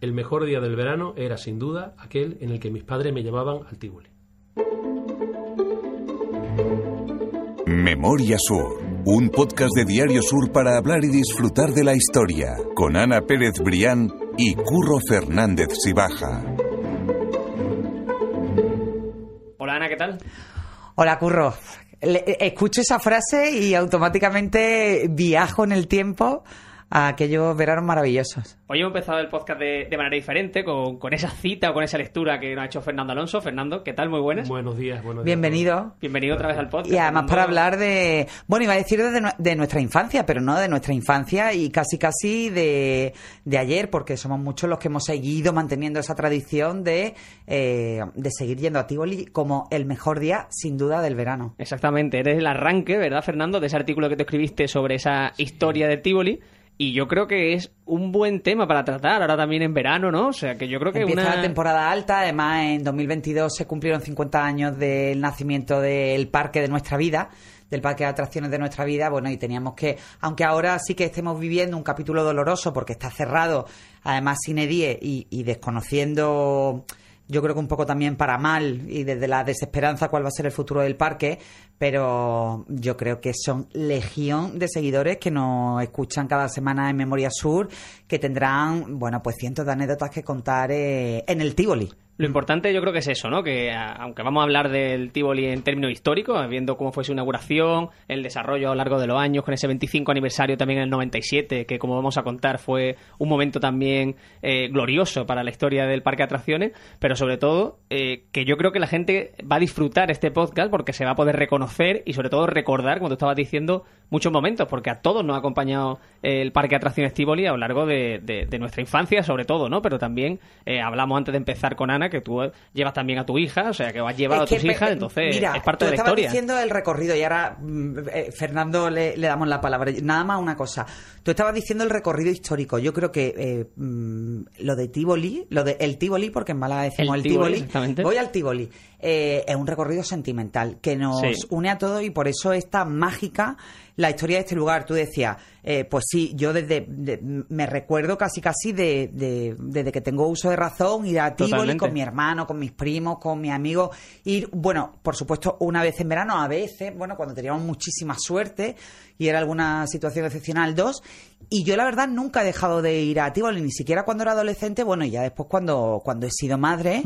el mejor día del verano era sin duda aquel en el que mis padres me llevaban al Tívoli. Memoria Sur, un podcast de Diario Sur para hablar y disfrutar de la historia, con Ana Pérez Brián y Curro Fernández Sibaja. Hola Ana, ¿qué tal? Hola Curro. Le- escucho esa frase y automáticamente viajo en el tiempo a aquellos veranos maravillosos. Hoy hemos empezado el podcast de, de manera diferente, con, con esa cita o con esa lectura que nos ha hecho Fernando Alonso. Fernando, ¿qué tal? Muy buenas. Buenos días, buenos días. Bienvenido. Bienvenido otra vez al podcast. Y además Fernando. para hablar de, bueno, iba a decir de nuestra infancia, pero no de nuestra infancia y casi casi de, de ayer, porque somos muchos los que hemos seguido manteniendo esa tradición de, eh, de seguir yendo a Tivoli como el mejor día, sin duda, del verano. Exactamente, eres el arranque, ¿verdad, Fernando? De ese artículo que te escribiste sobre esa historia de Tivoli. Y yo creo que es un buen tema para tratar ahora también en verano, ¿no? O sea, que yo creo que Empieza una... la temporada alta, además en 2022 se cumplieron 50 años del nacimiento del parque de nuestra vida, del parque de atracciones de nuestra vida, bueno, y teníamos que, aunque ahora sí que estemos viviendo un capítulo doloroso porque está cerrado, además sin edie y, y desconociendo yo creo que un poco también para mal y desde la desesperanza cuál va a ser el futuro del parque, pero yo creo que son legión de seguidores que nos escuchan cada semana en Memoria Sur, que tendrán, bueno, pues cientos de anécdotas que contar eh, en el Tivoli. Lo importante yo creo que es eso, ¿no? Que aunque vamos a hablar del Tivoli en términos históricos, viendo cómo fue su inauguración, el desarrollo a lo largo de los años, con ese 25 aniversario también en el 97, que como vamos a contar fue un momento también eh, glorioso para la historia del parque de atracciones, pero sobre todo eh, que yo creo que la gente va a disfrutar este podcast porque se va a poder reconocer y sobre todo recordar, como tú estabas diciendo, muchos momentos, porque a todos nos ha acompañado el parque de atracciones Tivoli a lo largo de, de- de nuestra infancia, sobre todo, ¿no? Pero también eh, hablamos antes de empezar con Ana que tú llevas también a tu hija, o sea, que has llevado Es que, a tus hijas, entonces mira, es parte tú de la estabas historia. diciendo el recorrido y ahora mm, eh, Fernando le, le damos la palabra. Nada más una cosa. Tú estabas diciendo el recorrido histórico. Yo creo que eh, mm, lo de Tivoli, lo de el Tivoli, porque en Málaga decimos El el, Tivoli, voy al Tivoli. Eh, es un recorrido sentimental que nos Sí. une a todos y por eso es tan mágica la historia de este lugar. Tú decías, eh, pues sí, yo desde de- me recuerdo casi casi de, de- desde que tengo uso de razón ir a Tivoli con mi hermano, con mis primos, con mis amigos, ir, bueno, por supuesto, una vez en verano, a veces, bueno, cuando teníamos muchísima suerte y era alguna situación excepcional, dos. Y yo, la verdad, nunca he dejado de ir a Tivoli, ni siquiera cuando era adolescente, bueno, y ya después cuando, cuando he sido madre,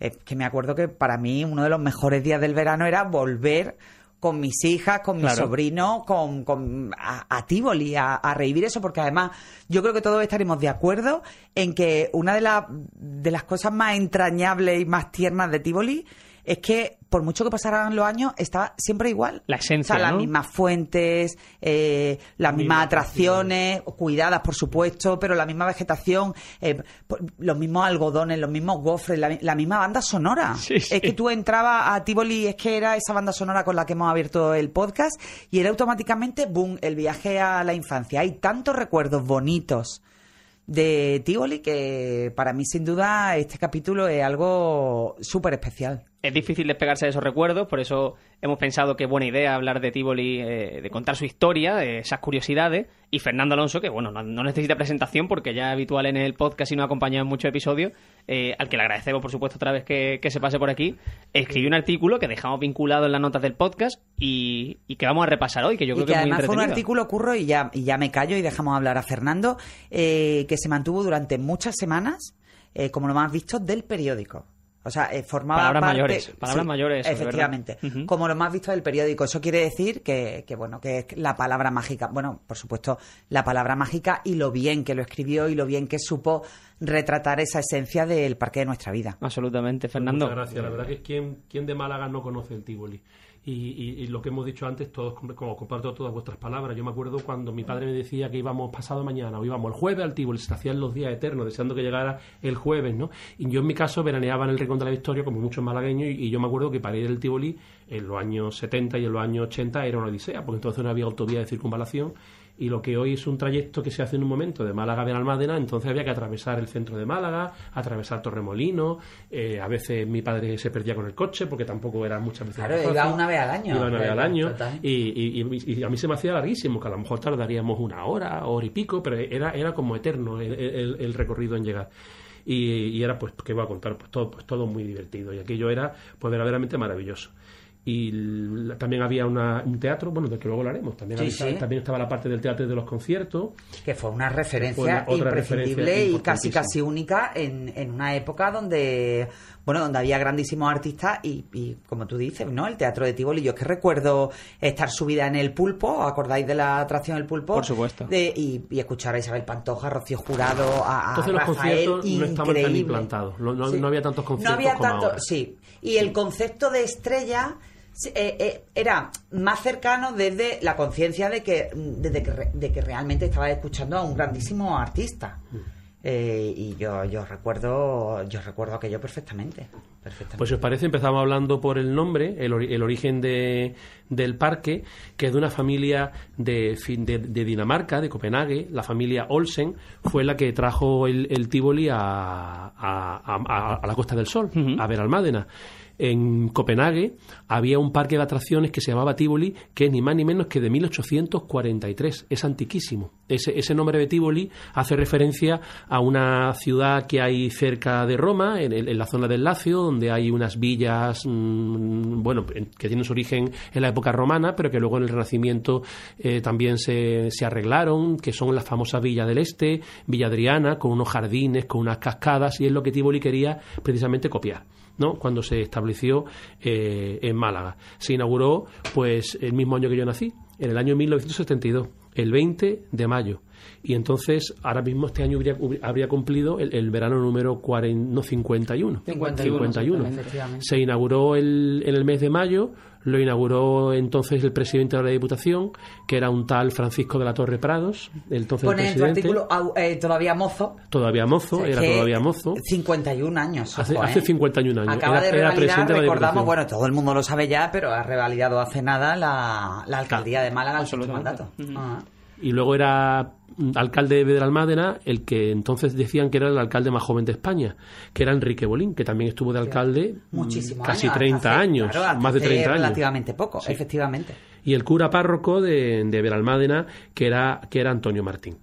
eh, que me acuerdo que para mí uno de los mejores días del verano era volver con mis hijas, con mis Claro. sobrinos, con, con- a, a Tivoli, a, a revivir eso, porque además yo creo que todos estaremos de acuerdo en que una de, las de las cosas más entrañables y más tiernas de Tivoli es que por mucho que pasaran los años estaba siempre igual. La esencia, O sea, las ¿no? mismas fuentes, eh, las mismas Mismas atracciones, cuidadas por supuesto, pero la misma vegetación, eh, los mismos algodones, los mismos gofres, la, la misma banda sonora. Sí, sí. Es que tú entrabas a Tivoli, es que era esa banda sonora con la que hemos abierto el podcast y era automáticamente, boom, el viaje a la infancia. Hay tantos recuerdos bonitos de Tivoli que para mí sin duda este capítulo es algo súper especial. Es difícil despegarse de esos recuerdos, por eso hemos pensado que buena idea hablar de Tivoli, eh, de contar su historia, de esas curiosidades. Y Fernando Alonso, que bueno, no, no necesita presentación porque ya es habitual en el podcast y nos ha acompañado en muchos episodios, eh, al que le agradecemos, por supuesto, otra vez que, que se pase por aquí, escribió un artículo que dejamos vinculado en las notas del podcast y, y que vamos a repasar hoy, que yo y creo que es muy fue un artículo curro y ya, y ya me callo y dejamos hablar a Fernando, eh, que se mantuvo durante muchas semanas, eh, como lo más visto, del periódico. O sea, eh, formaba Palabras parte... mayores, palabras mayores, Efectivamente. Como lo más visto del periódico. Eso quiere decir que, que, bueno, que es la palabra mágica. Bueno, por supuesto, la palabra mágica y lo bien que lo escribió y lo bien que supo retratar esa esencia del parque de nuestra vida. Absolutamente, Fernando. Muchas gracias. La verdad que es quien, quien de Málaga no conoce el Tivoli. Y, y- y lo que hemos dicho antes, todos como comparto todas vuestras palabras. Yo me acuerdo cuando mi padre me decía que íbamos pasado mañana o íbamos el jueves al Tivoli, se hacían los días eternos, deseando que llegara el jueves, ¿no? Y yo en mi caso veraneaba en el Rincón de la Victoria, como muchos malagueños, y, yo me acuerdo que para ir al Tivoli en los años 70 y en los años 80 era una odisea, porque entonces no había autovía de circunvalación y lo que hoy es un trayecto que se hace en un momento de Málaga a Benalmádena, entonces había que atravesar el centro de Málaga, atravesar Torremolino, eh, a veces mi padre se perdía con el coche porque tampoco era muchas veces Claro, iba una vez al año. Iba una vez al Total. año y, y- y- y a mí se me hacía larguísimo, que a lo mejor tardaríamos una hora, hora y pico, pero era, era como eterno el, el- el recorrido en llegar. y, y era pues que voy a contar pues todo pues todo muy divertido y aquello era pues verdaderamente maravilloso y l- también había una- un teatro, bueno, del que luego hablaremos, también, Sí, había- sí. también estaba la parte del teatro y de los conciertos, que fue una referencia Fue una- otra imprescindible referencia y casi casi única en, en una época donde bueno donde había grandísimos artistas y, y, como tú dices no el teatro de Tivoli yo es que recuerdo estar subida en el pulpo ¿acordáis de la atracción del pulpo? Por supuesto. De- y, y escuchar a Isabel Pantoja Rocío Jurado a, a Entonces los Rafael, conciertos no estaban tan increíble. implantados, no- no- no había tantos no conciertos había como tanto ahora. sí y el concepto de estrella eh, eh, era más cercano desde la conciencia de que, desde que, re- de que realmente estaba escuchando a un grandísimo artista. Mm. Eh, y yo, yo recuerdo yo recuerdo aquello perfectamente. perfectamente. Pues si os parece, empezamos hablando por el nombre, el, ori- el origen de, del parque, que es de una familia de, fin- de, de Dinamarca, de Copenhague, la familia Olsen, fue la que trajo el, el Tivoli a, a- a- a- a la Costa del Sol, a ver Almádena. En Copenhague había un parque de atracciones que se llamaba Tivoli, que es ni más ni menos que de 1843. Es antiquísimo. Ese, ese nombre de Tivoli hace referencia a una ciudad que hay cerca de Roma, en, en la zona del Lacio, donde hay unas villas, mm, bueno, en- que tienen su origen en la época romana, pero que luego en el Renacimiento eh, también se, se arreglaron, que son las famosas Villas del Este, Villa Adriana, con unos jardines, con unas cascadas, y es lo que Tivoli quería precisamente copiar. ¿No? cuando se estableció eh, en Málaga. Se inauguró pues el mismo año que yo nací, en el año 1972, el 20 de mayo. Y entonces, ahora mismo este año habría, habría cumplido el, el verano número 40, no, 51. 51, 51. efectivamente. Se inauguró el, en el mes de mayo, lo inauguró entonces el presidente de la Diputación, que era un tal Francisco de la Torre Prados, entonces Pone en tu presidente. artículo eh, todavía mozo. Todavía mozo, O sea, era todavía mozo. 51 años. Hace- ojo, hace ¿eh? 51 años. Acaba Era- de era revalidar, presidente de la recordamos, Diputación. bueno, todo el mundo lo sabe ya, pero ha revalidado hace nada la, la alcaldía de Málaga sexto Absolutamente. mandato. Ah. y luego era alcalde de Bedralmádena el que entonces decían que era el alcalde más joven de España, que era Enrique Bolín, que también estuvo de alcalde casi años. 30 hasta hace- años, claro, más de hace 30 años. relativamente poco, efectivamente. Y el cura párroco de, de Bedralmádena, que era, que era Antonio Martín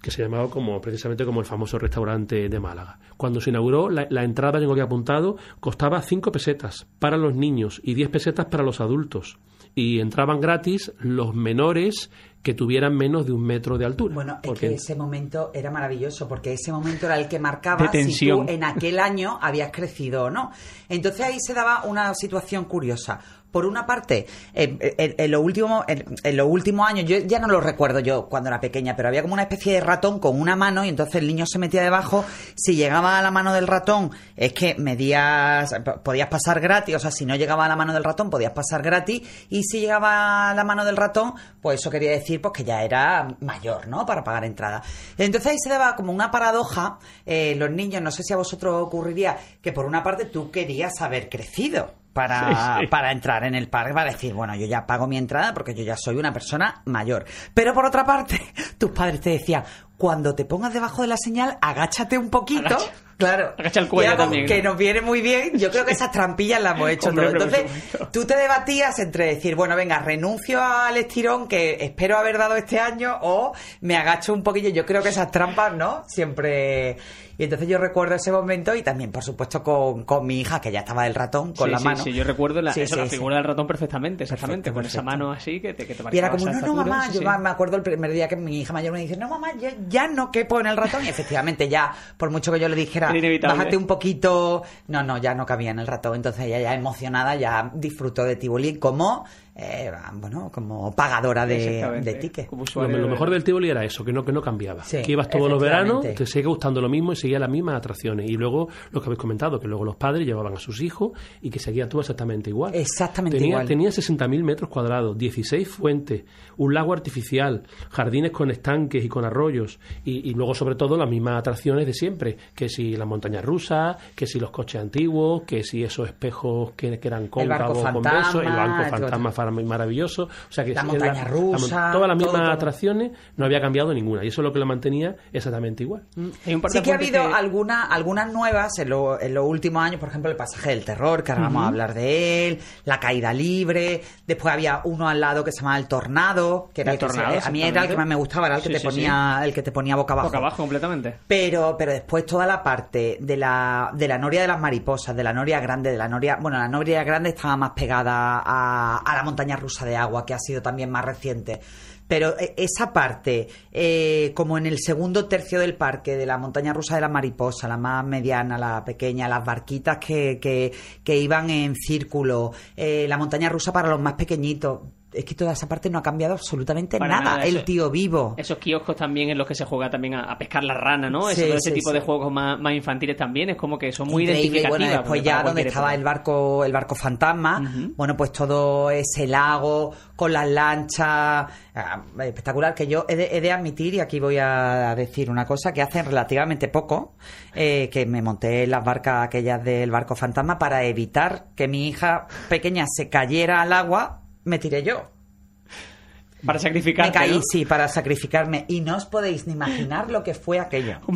que se llamaba como precisamente como el famoso restaurante de Málaga. Cuando se inauguró, la, la entrada, tengo que apuntado, costaba 5 pesetas para los niños y 10 pesetas para los adultos. Y entraban gratis los menores que tuvieran menos de un metro de altura. Bueno, es Porque- que ese momento era maravilloso, porque ese momento era el que marcaba si tú en aquel año habías crecido o no. Entonces ahí se daba una situación curiosa. Por una parte, en, en- en los últimos en, los últimos años, yo ya no lo recuerdo yo cuando era pequeña, pero había como una especie de ratón con una mano y entonces el niño se metía debajo. Si llegaba a la mano del ratón, es que medías, podías pasar gratis, o sea, si no llegaba a la mano del ratón, podías pasar gratis, y si llegaba a la mano del ratón, pues eso quería decir pues que ya era mayor, ¿no? Para pagar entrada. Entonces ahí se daba como una paradoja, eh, los niños, no sé si a vosotros ocurriría, que por una parte tú querías haber crecido. Para, Sí, sí. para entrar en el parque, para decir, bueno, yo ya pago mi entrada porque yo ya soy una persona mayor. Pero por otra parte, tus padres te decían, cuando te pongas debajo de la señal, agáchate un poquito. Agacha. Claro. Agacha el cuello Que ¿no? nos viene muy bien. Yo creo que esas trampillas las hemos hecho Hombre, todos. Entonces, tú te debatías entre decir, bueno, venga, renuncio al estirón que espero haber dado este año o me agacho un poquillo. Yo creo que esas trampas, ¿no? Siempre. Y entonces yo recuerdo ese momento y también, por supuesto, con, con mi hija, que ya estaba del ratón, con sí, la sí, mano. Sí, yo recuerdo la, Sí, eso, la figura del ratón perfectamente, exactamente, Perfecto, con esa mano así que te, que te Y era como, no, no, mamá. Yo me acuerdo el primer día que mi hija mayor me dice, no, mamá, ya, ya no quepo en el ratón. Y efectivamente, ya, por mucho que yo le dijera, Era inevitable. bájate un poquito. No, no, ya no cabía en el ratón. Entonces ella ya emocionada, ya disfrutó de Tivoli como, eh, bueno, como pagadora de, de tickets. Lo, mejor del Tivoli era eso, que no, que no cambiaba. Sí, que ibas todos los veranos, te sigue gustando lo mismo y seguía las mismas atracciones. Y luego, lo que habéis comentado, que luego los padres llevaban a sus hijos y que seguía todo exactamente igual. Exactamente tenía, igual. Tenía 60.000 metros cuadrados, 16 fuentes, un lago artificial, jardines con estanques y con arroyos. Y, y luego, sobre todo, las mismas atracciones de siempre. Que si las montañas rusas, que si los coches antiguos, que si esos espejos que, que eran cóncavos con fantasma, besos, el banco fantasma maravilloso. O sea que La montaña rusa, todas las mismas todo. atracciones no había cambiado ninguna y eso es lo que la mantenía exactamente igual. Hay un par de Sí que ha habido que- alguna- algunas nuevas en, lo- en los últimos años, por ejemplo, el pasaje del terror, que ahora vamos a hablar de él, la caída libre, después había uno al lado que se llamaba el tornado, que era El el que se- tornado, a mí era el que más me gustaba, era el que Sí, te sí, ponía, el que te ponía boca abajo. boca abajo completamente. Pero, pero después toda la parte de la, de la noria de las mariposas, de la noria grande, de la noria. Bueno, la noria grande estaba más pegada a, a la montaña rusa de agua, que ha sido también más reciente. Pero eh, esa parte, eh, como en el segundo tercio del parque, de la montaña rusa de la mariposa, la más mediana, la pequeña, las barquitas que, que, que iban en círculo, eh, la montaña rusa para los más pequeñitos. Es que toda esa parte no ha cambiado absolutamente nada. nada, el eso- tío vivo. Esos kioscos también en los que se juega también a, a pescar la rana, ¿no? Sí, Eso, todo ese sí, tipo sí. de juegos más, más infantiles también es como que son muy Increíble, y identificativas. bueno, después ya donde estaba época. el barco, el barco fantasma, bueno, pues todo ese lago con las lanchas, ah, espectacular, que yo he de, he de admitir, y aquí voy a decir una cosa, que hace relativamente poco, eh, que me monté en las barcas aquellas del barco fantasma para evitar que mi hija pequeña se cayera al agua, me tiré yo. Para sacrificar. Me caí, sí, para sacrificarme. Y no os podéis ni imaginar lo que fue aquello.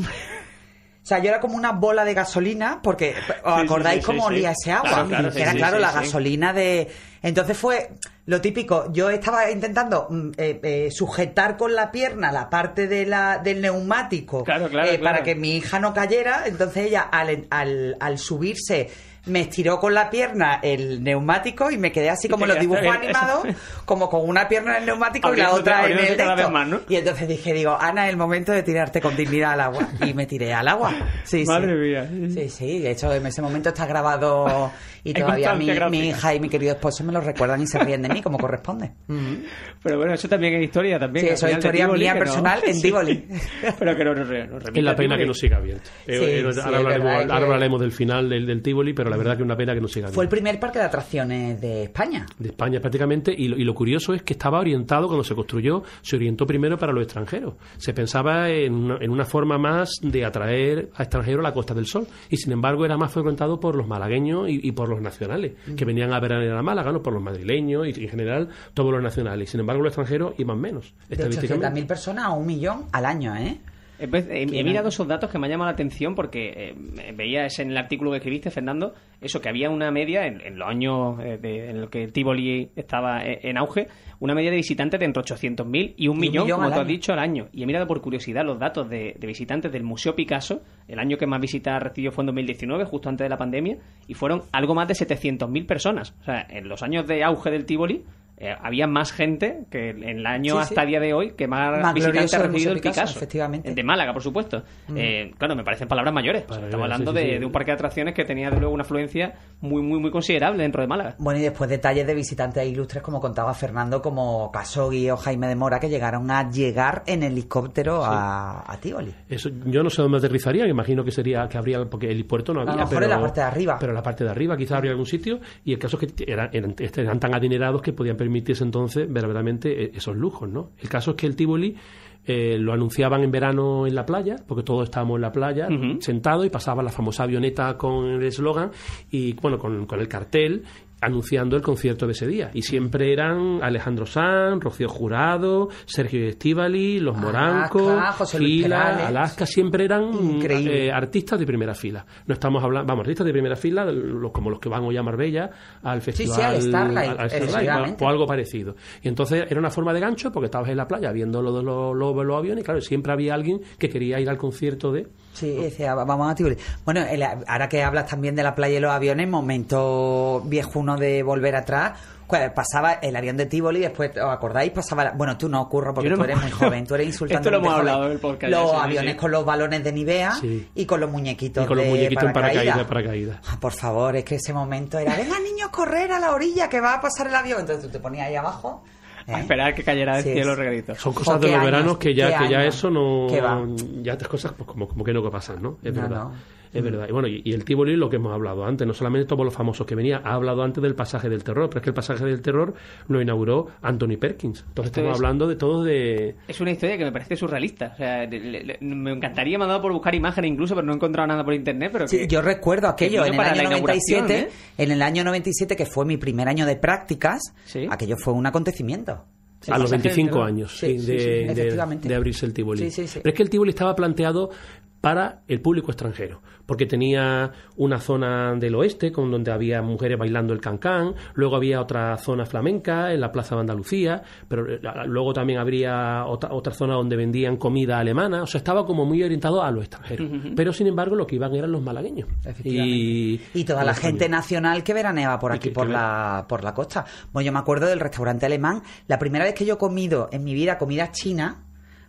O sea, yo era como una bola de gasolina, porque ¿os Sí, sí, acordáis sí, cómo olía ese agua? Claro, claro, sí, era claro la gasolina de... Entonces fue lo típico, yo estaba intentando mm, eh, eh, sujetar con la pierna la parte de la, del neumático Claro, claro, eh, para que mi hija no cayera, entonces ella al, al, al subirse me estiró con la pierna el neumático y me quedé así como los dibujos animados, como con una pierna en el neumático y la otra en el esto. más, ¿no? Y entonces dije, digo, Ana, es el momento de tirarte con dignidad al agua. Y me tiré al agua. Sí, Madre sí. mía. Sí, sí, de hecho en ese momento está grabado y todavía mi, mi hija y mi querido esposo me lo recuerdan y se ríen de mí como corresponde. Pero bueno, eso también es historia también. Sí, eso es historia Tivoli, mía no- personal en Sí. Tivoli. Pero que no nos, remite Es la pena que no siga abierto. Eh, Sí, eh, sí, ahora, hablaremos, verdad que- ahora hablaremos del final del, del Tivoli, pero la verdad que es una pena que no siga Fue el abierto. primer parque de atracciones de España. de España prácticamente y lo, y lo curioso es que estaba orientado cuando se construyó se orientó primero para los extranjeros se pensaba en una, en una forma más de atraer a extranjeros a la Costa del Sol y sin embargo era más frecuentado por los malagueños y, y por los nacionales que venían a veranear a Málaga ¿no? por los madrileños y, en general todos los nacionales sin embargo los extranjeros iban menos De estadísticamente 800.000 personas a un millón al año, ¿eh? He, pues, he- he mirado esos datos que me han llamado la atención porque eh, veías en el artículo que escribiste, Fernando, eso que había una media en, en los años eh, de- en los que Tivoli estaba eh, en auge, una media de visitantes de entre 800.000 y un millón, millón como tú has dicho, al año. Y he mirado por curiosidad los datos de, de visitantes del Museo Picasso. El año que más visitas recibió fue en 2019, justo antes de la pandemia, y fueron algo más de 700.000 personas. O sea, en los años de auge del Tivoli. Eh, había más gente que en el año Sí, hasta sí. día de hoy que más, Más visitantes ha recibido el Picasso, Picasso. efectivamente. De Málaga, por supuesto. Eh, claro, me parecen palabras mayores. O sea, Para estamos hablando sí, sí, de, sí. de un parque de atracciones que tenía de luego una afluencia muy, muy, muy considerable dentro de Málaga. Bueno, y después detalles de visitantes ilustres, como contaba Fernando, como Casogui o Jaime de Mora, que llegaron a llegar en helicóptero a, a Tivoli. Eso, yo no sé dónde aterrizaría, me imagino que sería que habría, porque el puerto no lo había. mejor pero, en la parte de arriba. Pero en la parte de arriba quizás habría algún sitio, y el caso es que eran, eran, eran tan adinerados que podían permitirse entonces verdaderamente eh, esos lujos, ¿no? El caso es que el Tivoli eh, lo anunciaban en verano en la playa, porque todos estábamos en la playa, sentados, y pasaba la famosa avioneta con el eslogan, y bueno, con, con el cartel, anunciando el concierto de ese día. Y siempre eran Alejandro Sanz, Rocío Jurado, Sergio Estivali, Los Morancos, Alaska, Fila. Alaska, siempre eran eh, artistas de primera fila. No estamos hablando, vamos, artistas de primera fila, los, como los que van hoy a Marbella, al festival, sí, al Starlight, al- Starlight, o algo parecido. Y entonces era una forma de gancho porque estabas en la playa viendo los, los, los, los aviones y claro, siempre había alguien que quería ir al concierto de... Sí, decía, vamos a Tivoli. Bueno, el- ahora que hablas también de la playa y los aviones, momento viejuno de volver atrás. pues, Pasaba el avión de Tivoli, después, ¿os acordáis? Pasaba, la- bueno, tú no, Curro, porque no tú eres muy joven, tú eres insultando. Esto lo hemos hablado en el podcast Los sí, aviones sí. con los balones de Nivea Sí. y con los muñequitos Y con los de muñequitos en paracaídas. paracaídas, paracaídas. Ah, por favor, es que ese momento era, venga niños, correr a la orilla que va a pasar el avión. Entonces tú te ponías ahí abajo. A ¿eh? esperar que cayera del Sí, cielo sí. el regalito. Son cosas de los años, veranos que ya, que ya eso no... Ya estas cosas pues como, como que no pasan, ¿no? Es No, verdad. no. Es verdad. Y bueno, y, y el Tivoli, lo que hemos hablado antes, no solamente todos los famosos que venían, ha hablado antes del pasaje del terror, pero es que el pasaje del terror lo inauguró Anthony Perkins. Entonces Esto estamos es- hablando de todos de... Es una historia que me parece surrealista. O sea, le- le- le- me encantaría, me ha dado por buscar imágenes incluso, pero no he encontrado nada por internet. Pero Sí, que- yo recuerdo aquello vino en el año la inauguración, 97, ¿eh? en el año 97 que fue mi primer año de prácticas, Sí. aquello fue un acontecimiento. Sí, a los pasaje del 25 terror. años Sí, sí, sí, de, sí, de- de abrirse el Tivoli. Sí, sí, sí. Pero es que el Tivoli estaba planteado para el público extranjero, porque tenía una zona del oeste con donde había mujeres bailando el cancán, luego había otra zona flamenca en la Plaza de Andalucía, pero eh, luego también habría otra, otra zona donde vendían comida alemana, o sea, estaba como muy orientado a los extranjeros. Pero sin embargo, lo que iban eran los malagueños. Y, Y toda la gente nacional que veraneaba por aquí, que- por, que la, por la costa. Bueno, yo me acuerdo del restaurante alemán. La primera vez que yo he comido en mi vida comida china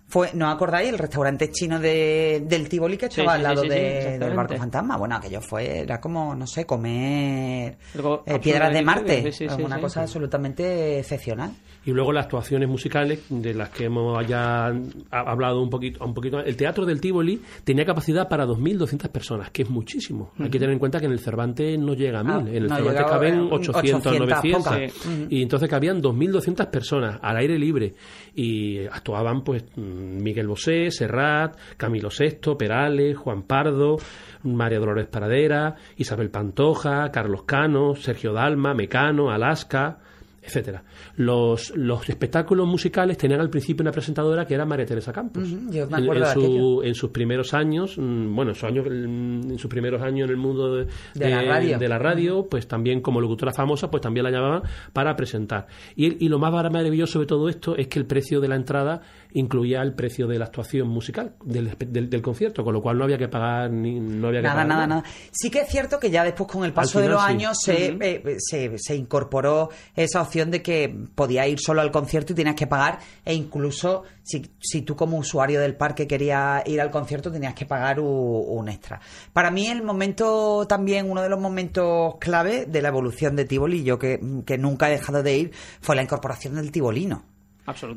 fue, ¿no acordáis? El restaurante chino de, del Tivoli que estaba sí, al lado sí, de- del barco fantasma. Bueno, aquello fue, era como, no sé, comer eh, piedras de Marte. una cosa absolutamente excepcional. Y luego las actuaciones musicales, de las que hemos ya ha- hablado un poquito, un poquito. El Teatro del Tivoli tenía capacidad para 2.200 personas, que es muchísimo. Hay que tener en cuenta que en el Cervantes no llega a 1.000. Ah, en el no Cervantes caben eh, 800, 800, 900. pocas. Sí. Y entonces cabían 2.200 personas al aire libre. Y actuaban pues Miguel Bosé, Serrat, Camilo VI, Perales, Juan Pardo, María Dolores Paradera, Isabel Pantoja, Carlos Cano, Sergio Dalma, Mecano, Alaska etcétera. Los, los espectáculos musicales tenían al principio una presentadora que era María Teresa Campos. Yo me En- acuerdo en, de su- aquello. en sus primeros años, mm, bueno, en sus, años, en sus primeros años en el mundo de, De la radio. de la radio, pues también como locutora famosa, pues también la llamaban para presentar. Y, y lo más maravilloso de todo esto es que el precio de la entrada incluía el precio de la actuación musical del, del, del concierto, con lo cual no había que pagar ni no había que Nada, pagar nada, nada. Sí que es cierto que ya después con el paso de los sí. años se, eh, se, se incorporó esa opción de que podías ir solo al concierto y tenías que pagar e incluso si, si tú como usuario del parque querías ir al concierto tenías que pagar u- un, extra. Para mí el momento también, uno de los momentos clave de la evolución de Tivoli, yo que, que nunca he dejado de ir, fue la incorporación del Tibolino.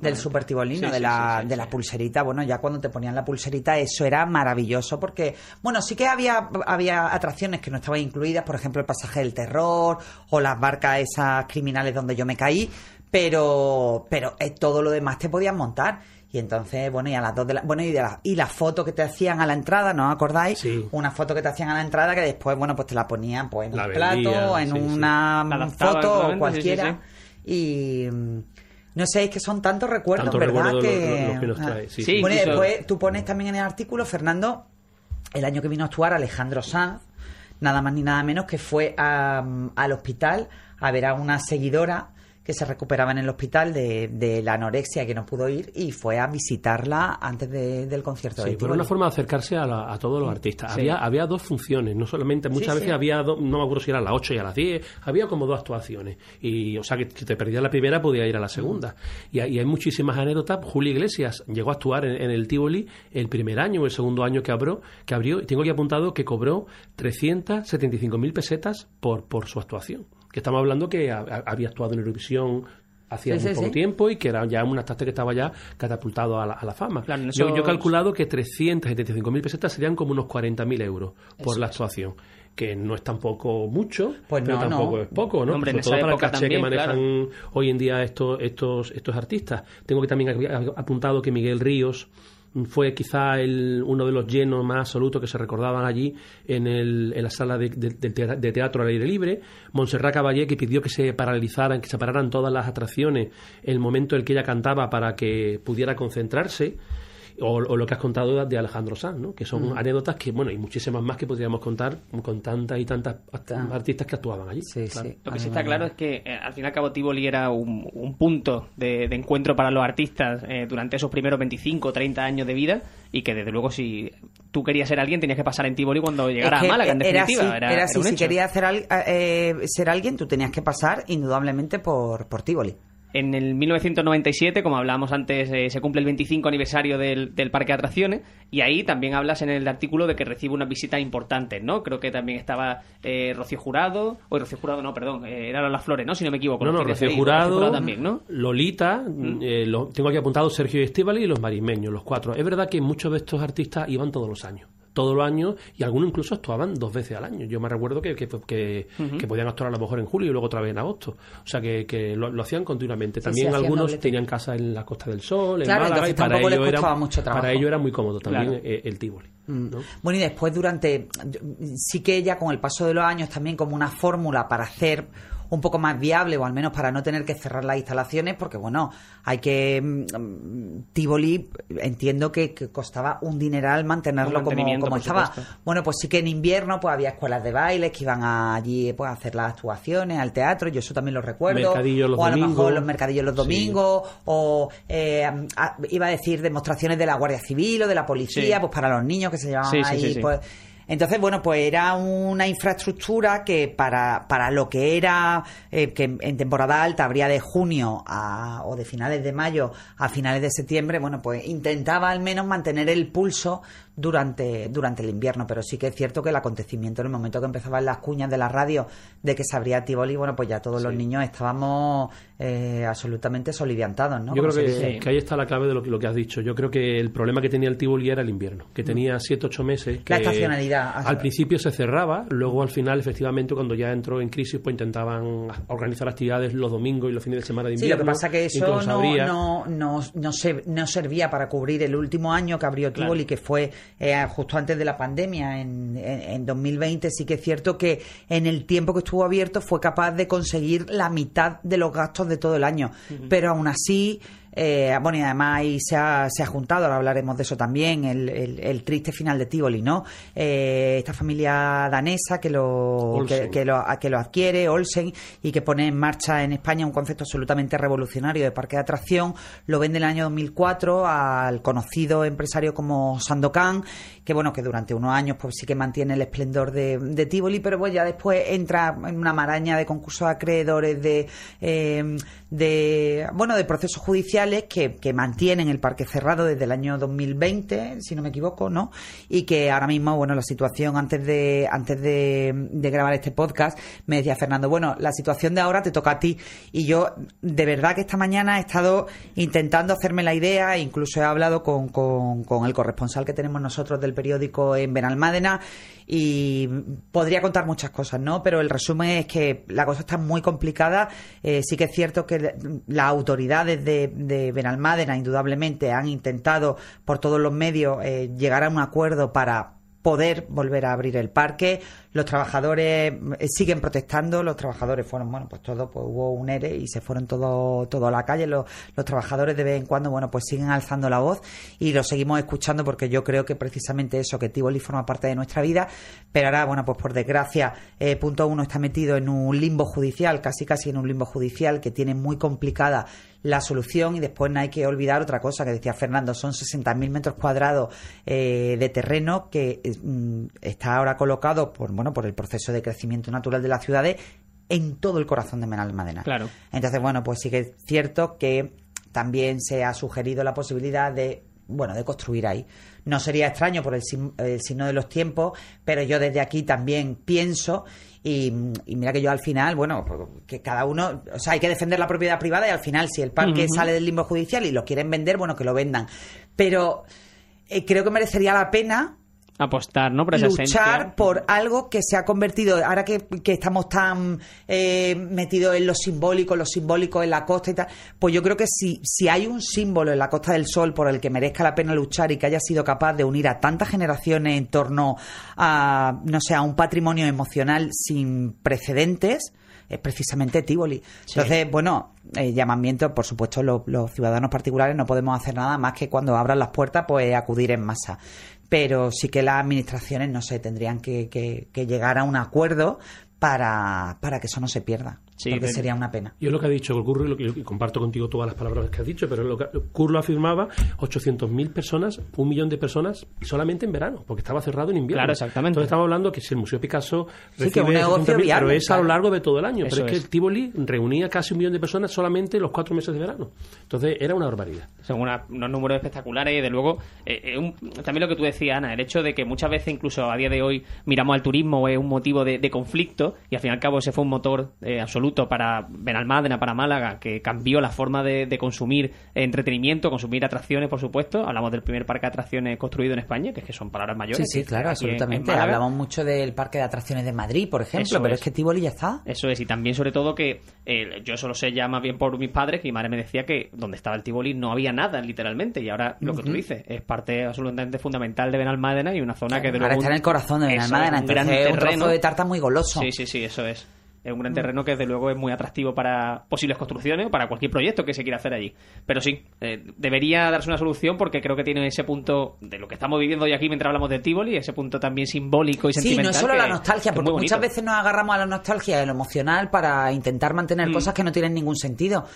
Del super tibolino, Sí, de, la, sí, de la pulserita. Bueno, ya cuando te ponían la pulserita, eso era maravilloso porque, bueno, sí que había, había atracciones que no estaban incluidas, por ejemplo, el pasaje del terror o las barcas esas criminales donde yo me caí, pero, pero eh, todo lo demás te podías montar. Y entonces, bueno, y a las dos de la, bueno, y, de la, y la foto que te hacían a la entrada, ¿no os acordáis? Sí. Una foto que te hacían a la entrada que después, bueno, pues te la ponían pues en La un plato, en sí, una foto o cualquiera. Y no sé, es que son tantos recuerdos, ¿verdad? que, los- los que nos Ah. trae, sí, Sí, Bueno, incluso- después tú pones también en el artículo, Fernando, el año que vino a actuar Alejandro Sanz, nada más ni nada menos que fue a- al hospital a ver a una seguidora que se recuperaba en el hospital de, de la anorexia que no pudo ir y fue a visitarla antes de- del concierto Sí, de fue una forma de acercarse a, la- a todos los artistas. Sí. Había, había dos funciones, no solamente, muchas Sí, veces había, do- no me acuerdo si eran las 8 y a las 10, había como dos actuaciones. Y, o sea, que si te perdías la primera, podía ir a la segunda. Y, hay- y hay muchísimas anécdotas. Julio Iglesias llegó a actuar en, en el Tivoli el primer año o el segundo año que abrió, que abrió, y tengo aquí apuntado que cobró 375.000 pesetas por, por su actuación. Que estamos hablando que ha- ha- había actuado en Eurovisión hacía Sí, muy sí, poco sí. tiempo y que era ya un artista que estaba ya catapultado a la, a la fama. Claro, yo, yo he calculado que 375.000 pesetas serían como unos 40.000 euros por la actuación. Que no es tampoco mucho, Pues pero no, tampoco no. es poco, ¿no? Hombre, Sobre todo para el caché que manejan hoy en día estos, estos, estos artistas. Tengo que también apuntado que Miguel Ríos fue quizá el, uno de los llenos más absolutos que se recordaban allí en, el, la sala de, de- de teatro al aire libre. Montserrat Caballé que pidió que se paralizaran, que se pararan todas las atracciones el momento en el que ella cantaba para que pudiera concentrarse. O, o lo que has contado de Alejandro Sanz, ¿no? que son anécdotas que, bueno, y muchísimas más que podríamos contar con tantas y tantas artistas que actuaban allí. Sí, Claro. sí. Lo que sí está claro es que eh, al fin y al cabo Tivoli era un, un punto de, de encuentro para los artistas eh, durante esos primeros 25 o 30 años de vida y que desde luego si tú querías ser alguien tenías que pasar en Tivoli cuando llegara Es que a Málaga en era definitiva. así, era, así. Si querías al- eh, ser alguien, tú tenías que pasar indudablemente por, por Tivoli. En el 1997, como hablábamos antes, eh, se cumple el 25 aniversario del, del parque de atracciones y ahí también hablas en el artículo de que recibe unas visitas importantes, ¿no? Creo que también estaba eh, Rocío Jurado, o Rocío Jurado no, perdón, eh, era Las Flores, ¿no? Si no me equivoco. No, no, Rocío Jurado, Rocío también, ¿no? Lolita, eh, lo- tengo aquí apuntado Sergio Estíbal y los marismeños, los cuatro. Es verdad que muchos de estos artistas iban todos los años. Todos los años y algunos incluso actuaban dos veces al año. Yo me recuerdo que, que, que, que podían actuar a lo mejor en julio y luego otra vez en agosto. O sea, que, que lo, lo hacían continuamente. También algunos tenían casa en la Costa del Sol, en Claro, Málaga, y para tampoco les ello, era, mucho trabajo. para ello era muy cómodo también Claro. eh, el Tivoli. ¿no? Bueno, y después durante, sí que ella con el paso de los años también como una fórmula para hacer un poco más viable o al menos para no tener que cerrar las instalaciones porque bueno, hay que mm, Tivoli entiendo que, que costaba un dineral mantenerlo como, estaba. supuesto. Bueno, pues sí que en invierno pues había escuelas de baile que iban allí pues, a hacer las actuaciones, al teatro, yo eso también lo recuerdo. Los o a lo mejor los mercadillos los Sí. domingos o eh, a- iba a decir demostraciones de la Guardia Civil o de la policía, Sí. pues para los niños que se llevaban Sí, ahí pues, entonces, bueno, pues era una infraestructura que para, para lo que era, eh, que en temporada alta habría de junio a- o de finales de mayo a finales de septiembre, bueno, pues intentaba al menos mantener el pulso durante, durante el invierno, pero sí que es cierto que el acontecimiento en el momento que empezaban las cuñas de la radio de que se abría Tivoli, bueno, pues ya todos los niños estábamos eh, absolutamente soliviantados, ¿no? Yo creo que, que ahí está la clave de lo que, lo que has dicho. Yo creo que el problema que tenía el Tivoli era el invierno, que tenía 7 8 meses. Que Mm. La estacionalidad. Al principio se cerraba, luego al final, efectivamente, cuando ya entró en crisis, pues intentaban organizar actividades los domingos y los fines de semana de Sí, invierno. lo que pasa que eso no, no, no, no, se- no servía para cubrir el último año que abrió Claro. Tivoli, que fue eh, justo antes de la pandemia, en, en, en 2020. Sí que es cierto que en el tiempo que estuvo abierto fue capaz de conseguir la mitad de los gastos de todo el año. Pero aún así... eh, bueno, y además ahí se ha, se ha juntado, ahora hablaremos de eso también, el, el- el triste final de Tivoli, ¿no? Eh, esta familia danesa que lo, que, lo, que lo adquiere, Olsen, y que pone en marcha en España un concepto absolutamente revolucionario de parque de atracción, lo vende en el año 2004 al conocido empresario como Sandokan, que bueno, que durante unos años pues sí que mantiene el esplendor de, de Tivoli, pero pues ya después entra en una maraña de concursos de acreedores, de, eh, de bueno, de procesos judiciales que, que mantienen el parque cerrado desde el año 2020, si no me equivoco, ¿no? Y que ahora mismo, bueno, la situación antes de antes de, de grabar este podcast me decía Fernando, bueno, la situación de ahora te toca a ti y yo de verdad que esta mañana he estado intentando hacerme la idea, incluso he hablado con, con, con el corresponsal que tenemos nosotros del periódico en Benalmádena y podría contar muchas cosas, ¿no? Pero el resumen es que la cosa está muy complicada. Eh, sí que es cierto que las autoridades de, de Benalmádena indudablemente han intentado por todos los medios eh, llegar a un acuerdo para poder volver a abrir el parque. Los trabajadores eh, siguen protestando, los trabajadores fueron, bueno, pues todo, pues hubo un ERE y se fueron todo, todo a la calle. Los, los trabajadores de vez en cuando, bueno, pues siguen alzando la voz y lo seguimos escuchando porque yo creo que precisamente eso, que Tivoli forma parte de nuestra vida, pero ahora, bueno, pues por desgracia, eh, punto uno está metido en un limbo judicial, casi casi en un limbo judicial que tiene muy complicada la solución y después no hay que olvidar otra cosa que decía Fernando, son 60.000 metros cuadrados eh, de terreno que eh, mm, está ahora colocado por, bueno, por el proceso de crecimiento natural de las ciudades en todo el corazón de Benalmádena. Claro. Entonces, bueno, pues sí que es cierto que también se ha sugerido la posibilidad de bueno, de construir ahí. No sería extraño por el, el signo de los tiempos, pero yo desde aquí también pienso y, y mira que yo al final, bueno, pues, que cada uno, o sea, hay que defender la propiedad privada y al final si el parque sale del limbo judicial y lo quieren vender, bueno, que lo vendan. Pero eh, creo que merecería la pena Apostar, ¿no? Por esa luchar esencia. por algo que se ha convertido, ahora que, que estamos tan eh, metidos en lo simbólico, lo simbólico en la costa y tal, pues yo creo que si, si hay un símbolo en la Costa del Sol por el que merezca la pena luchar y que haya sido capaz de unir a tantas generaciones en torno a, no sé, a un patrimonio emocional sin precedentes, es precisamente Tivoli. Entonces, bueno, eh, llamamiento, por supuesto, lo- los ciudadanos particulares no podemos hacer nada más que cuando abran las puertas, pues acudir en masa. Pero sí que las administraciones, no sé, tendrían que, que- llegar a un acuerdo para, para que eso no se pierda. Sí, porque sería una pena. Y es lo que ha dicho Curro, y, lo que, y comparto contigo todas las palabras que has dicho, pero lo que, Curro afirmaba 800.000 personas, un millón de personas solamente en verano, porque estaba cerrado en invierno. Claro, exactamente. Entonces estamos hablando que si el Museo Picasso Sí, recibe que un negocio 800.000, viable, pero es a lo largo de todo el año. Eso pero es, es. que el Tivoli reunía casi un millón de personas solamente los cuatro meses de verano. Entonces era una barbaridad. Son una- unos números espectaculares y, de luego, eh, eh, un- también lo que tú decías, Ana, el hecho de que muchas veces, incluso a día de hoy, miramos al turismo es un motivo de, de conflicto y al fin y al cabo ese fue un motor eh, absoluto absoluto para Benalmádena, para Málaga, que cambió la forma de, de consumir entretenimiento, consumir atracciones, por supuesto. Hablamos del primer parque de atracciones construido en España, que es que son palabras mayores. Sí, sí, claro, Aquí en- en absolutamente. Hablamos mucho del parque de atracciones de Madrid, por ejemplo, Eso pero es. es que Tivoli ya está. Eso es, y también sobre todo que eh, yo eso lo sé ya más bien por mis padres, que mi madre me decía que donde estaba el Tivoli no había nada, literalmente, y ahora lo que tú dices es parte absolutamente fundamental de Benalmádena y una zona que de Ahora luego... está en el corazón de Eso es, Benalmádena, un gran entonces es un terreno. trozo de tarta muy goloso. Sí, sí, sí, eso es. Es un gran terreno que desde luego es muy atractivo para posibles construcciones o para cualquier proyecto que se quiera hacer allí. Pero sí, eh, debería darse una solución porque creo que tiene ese punto de lo que estamos viviendo hoy aquí mientras hablamos de Tivoli, ese punto también simbólico y Sí, sentimental. no es solo que- la nostalgia, porque muchas veces nos agarramos a la nostalgia y a lo emocional para intentar mantener Mm. cosas que no tienen ningún sentido.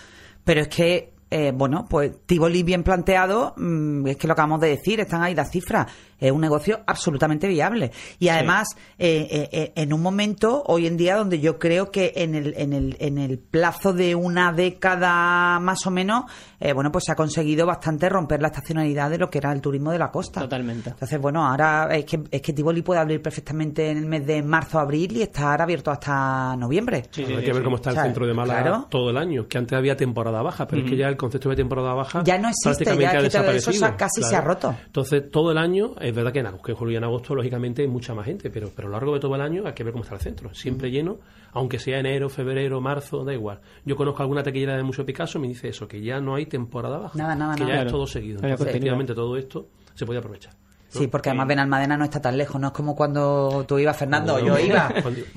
Pero es que, eh, bueno, pues Tivoli bien planteado, mm, es que lo acabamos de decir, están ahí las cifras. Es un negocio absolutamente viable. Y además, eh, eh, eh, en un momento, hoy en día, donde yo creo que en el, en el, en el plazo de una década más o menos, eh, bueno, pues se ha conseguido bastante romper la estacionalidad de lo que era el turismo de la costa. Totalmente. Entonces, bueno, ahora es que, es que Tivoli puede abrir perfectamente en el mes de marzo, abril y estar abierto hasta noviembre. Sí, sí, Hay que ver cómo está el centro de Málaga claro. todo el año, que antes había temporada baja, pero es que ya el concepto de temporada baja Ya no existe, prácticamente ya ha eso desaparecido. casi se ha roto. Entonces, todo el año, es verdad que en agosto, que en julio y en agosto, lógicamente, hay mucha más gente, pero, pero a lo largo de todo el año hay que ver cómo está el centro. Siempre lleno, aunque sea enero, febrero, marzo, da igual. Yo conozco alguna taquillera de Museo Picasso, me dice eso, que ya no hay temporada baja. Nada, nada, que nada. ya Claro. es todo seguido. Entonces, efectivamente, todo esto se puede aprovechar. ¿No? Sí, porque además Y- Benalmádena no está tan lejos, no es como cuando tú ibas, Fernando, yo iba,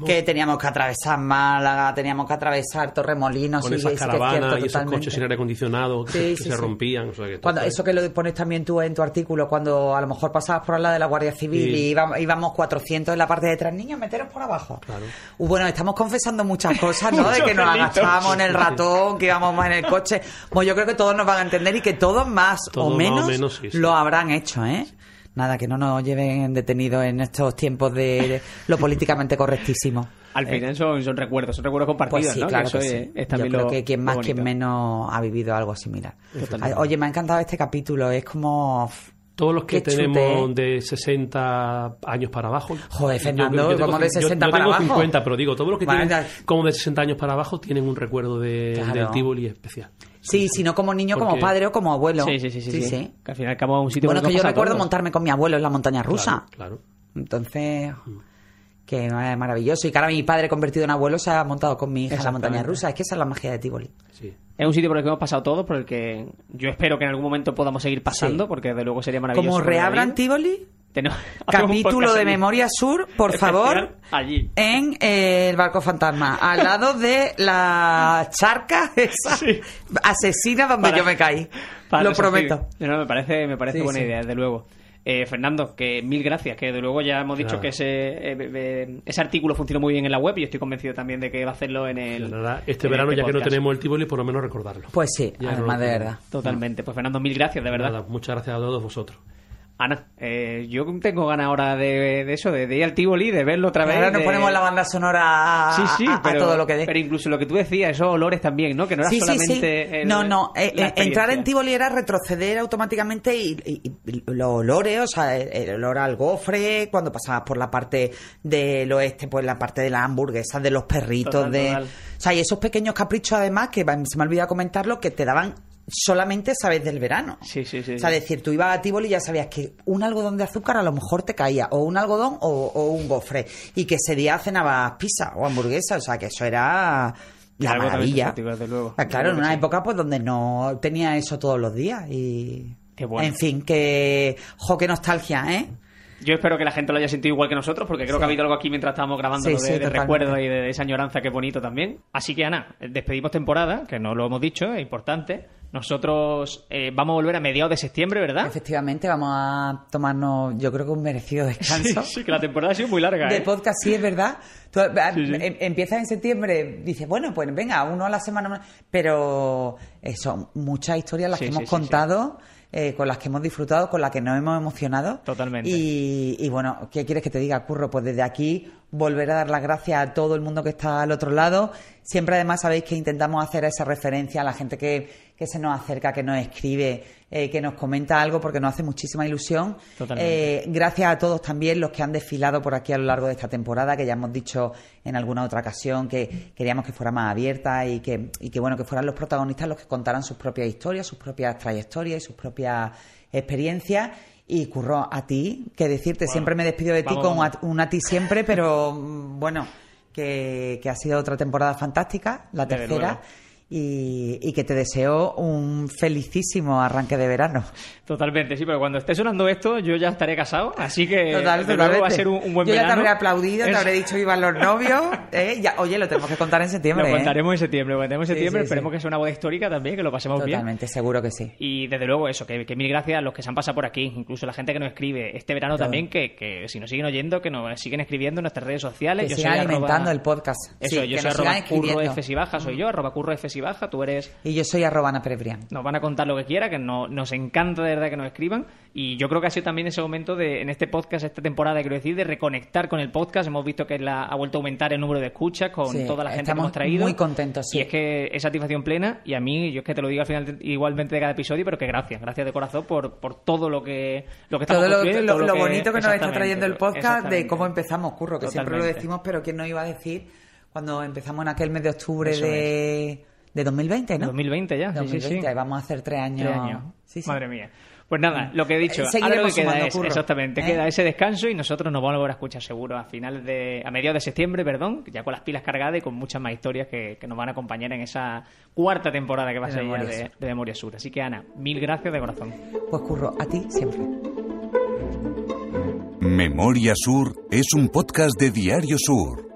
que teníamos que atravesar Málaga, teníamos que atravesar Torremolinos, con esas es caravanas cierto, y esos coches sin aire acondicionado que, Sí, que sí, se rompían. o sea, que Cuando, eso que lo pones también tú en tu artículo, cuando a lo mejor pasabas por al lado de la Guardia Civil Sí. y íbamos, íbamos 400 en la parte de atrás, niños, meteros por abajo. Claro. Uh, bueno, estamos confesando muchas cosas, ¿no? de que nos agachábamos en el ratón, que íbamos más en el coche. Pues yo creo que todos nos van a entender y que todos más Todos o más o menos, sí. lo habrán hecho, ¿eh? Nada, que no nos lleven detenidos en estos tiempos de lo políticamente correctísimo. Al final son, son recuerdos, son recuerdos compartidos, Pues sí, ¿no? claro eso que es, sí. es Yo creo lo- que quien más, quien menos ha vivido algo similar. Totalmente. Oye, me ha encantado este capítulo. Es como... Todos los que Qué chute, tenemos ¿eh? de 60 años para abajo. Joder, yo- Fernando, yo tengo ¿cómo de cin- yo- 60 yo para tengo abajo? 50, pero digo, todos los que Vale, tienen ya. como de 60 años para abajo tienen un recuerdo de, Claro. del Tivoli especial. Sí, si no como niño, como padre o como abuelo. Sí, sí, sí, sí, sí. Que al final acabamos un sitio Bueno, que yo recuerdo todos. montarme con mi abuelo en la montaña rusa. Claro, claro. Entonces, que es maravilloso. Y que ahora mi padre convertido en abuelo se ha montado con mi hija en la montaña rusa. Es que esa es la magia de Tivoli. Sí. Es un sitio por el que hemos pasado todos, por el que yo espero que en algún momento podamos seguir pasando, Sí. porque de luego sería maravilloso. Como reabran. Tivoli, Tenemos- capítulo de. Memoria Sur, por favor, Allí. en eh, el barco fantasma, al lado de la charca esa Sí. asesina donde Para- yo me caí. Para Lo prometo. No, me parece, me parece Sí, buena sí. idea, desde luego. Eh, Fernando, que mil gracias, que de luego ya hemos dicho que ese, eh, eh, ese artículo funcionó muy bien en la web y estoy convencido también de que va a hacerlo en el. Este en verano, ya que no tenemos el Tivoli, por lo menos recordarlo. Pues sí, Ya además no- de verdad. Totalmente. Pues Fernando, mil gracias, de verdad. Nada, muchas gracias a todos vosotros. Ana, eh, yo tengo ganas ahora de, de eso, de, de ir al Tivoli, de verlo otra vez. Ahora nos de- ponemos la banda sonora a, Sí, sí, a- a pero, todo lo que dé. pero incluso lo que tú decías, esos olores también, ¿no? Que no era Sí, sí, sí. solamente. el- no, no. eh, eh, entrar en. Tivoli era retroceder automáticamente y, y- y los olores, o sea, el, el olor al gofre, cuando pasabas por la parte del oeste, pues la parte de las hamburguesas, de los perritos, Total, de. total. O sea, y esos pequeños caprichos, además, que se me ha olvidado comentarlo, que te daban solamente sabes del verano. Sí, sí, sí. O sea, decir, tú ibas a Tivoli y ya sabías que un algodón de azúcar a lo mejor te caía, o un algodón o, o un gofre, y que ese día cenabas pizza o hamburguesa, o sea, que eso era la maravilla. fantástico, desde luego. Ah, claro, en una sí. época pues donde no tenía eso todos los días y... Qué bueno. En fin, que... Jo, qué nostalgia, ¿eh? Yo espero que la gente lo haya sentido igual que nosotros, porque creo Sí. que ha habido algo aquí mientras estábamos grabando Sí, de, sí, de totalmente. recuerdo y de esa añoranza que es bonito también. Así que, Ana, despedimos temporada, que no lo hemos dicho, es importante. Nosotros eh, vamos a volver a mediados de septiembre, ¿verdad? Efectivamente, vamos a tomarnos, yo creo que un merecido descanso. Sí, sí, que la temporada ha sido muy larga. de ¿eh? podcast, sí, es verdad. Tú, Sí, sí. em- empiezas en septiembre, dices, bueno, pues venga, uno a la semana, pero eh, son muchas historias las que hemos contado, eh, con las que hemos disfrutado, con las que nos hemos emocionado. Totalmente. Y, y bueno, ¿qué quieres que te diga, Curro? Pues desde aquí volver a dar las gracias a todo el mundo que está al otro lado. Siempre además sabéis que intentamos hacer esa referencia a la gente que, que se nos acerca, que nos escribe, eh, que nos comenta algo, porque nos hace muchísima ilusión. Eh, gracias a todos también los que han desfilado por aquí a lo largo de esta temporada, que ya hemos dicho en alguna otra ocasión que queríamos que fuera más abierta y que, y que bueno, que fueran los protagonistas los que contaran sus propias historias, sus propias trayectorias y sus propias experiencias. Y curro a ti, que decirte, siempre me despido de ti con un a, un a ti siempre, pero mm, bueno, que, que ha sido otra temporada fantástica, la Desde tercera. luego. Y, y que te deseo un felicísimo arranque de verano. Totalmente, sí, pero cuando esté sonando esto, yo ya estaré casado, así que Total, desde luego va a ser un, un buen Yo ya te habré aplaudido, te habré dicho iban los novios. ¿eh? Ya, oye, lo tenemos que contar en septiembre. Lo ¿eh? contaremos en septiembre, lo contaremos en Sí, septiembre, sí, sí. esperemos que sea una boda histórica también, que lo pasemos bien. Totalmente, seguro que sí. Y desde luego eso, que, que mil gracias a los que se han pasado por aquí, incluso la gente que nos escribe este verano también, que, que si nos siguen oyendo, que nos siguen escribiendo en nuestras redes sociales. Que Yo sigan soy arroba- alimentando el podcast. Eso, Sí, yo que soy arroba curro. F si baja, soy yo, arroba curro F si baja, tú eres Y yo soy arroba Ana Pérez Brián. nos van a contar lo que quiera, que no- nos encanta de verdad que nos escriban. Y yo creo que ha sido también ese momento de, en este podcast, esta temporada, quiero decir, de reconectar con el podcast. Hemos visto que la- ha vuelto a aumentar el número de escuchas con Sí, toda la gente que hemos traído. muy contentos, sí. Y es que es satisfacción plena. Y a mí, yo es que te lo digo al final igualmente de cada episodio, pero que gracias, gracias de corazón por, por todo lo que, lo que estamos Todo lo, construyendo, lo- todo lo que- bonito que nos está trayendo el podcast de cómo empezamos, Curro, que siempre lo decimos, pero ¿quién nos iba a decir cuando empezamos en aquel mes de octubre Eso de, de 2020, ¿no? 2020 ya, sí, sí, 2020, sí. ahí vamos a hacer tres años. Tres años. Sí, sí. Madre mía. Pues nada, lo que he dicho, Eh, ahora seguiremos lo que queda es, curro, exactamente, ¿eh? queda ese descanso y nosotros nos vamos a volver a escuchar seguro a finales de, a mediados de septiembre, perdón, ya con las pilas cargadas y con muchas más historias que, que nos van a acompañar en esa cuarta temporada que va a ser ya de, de Memoria Sur. Así que Ana, mil gracias de corazón. Pues Curro, a ti siempre. Memoria Sur es un podcast de Diario Sur.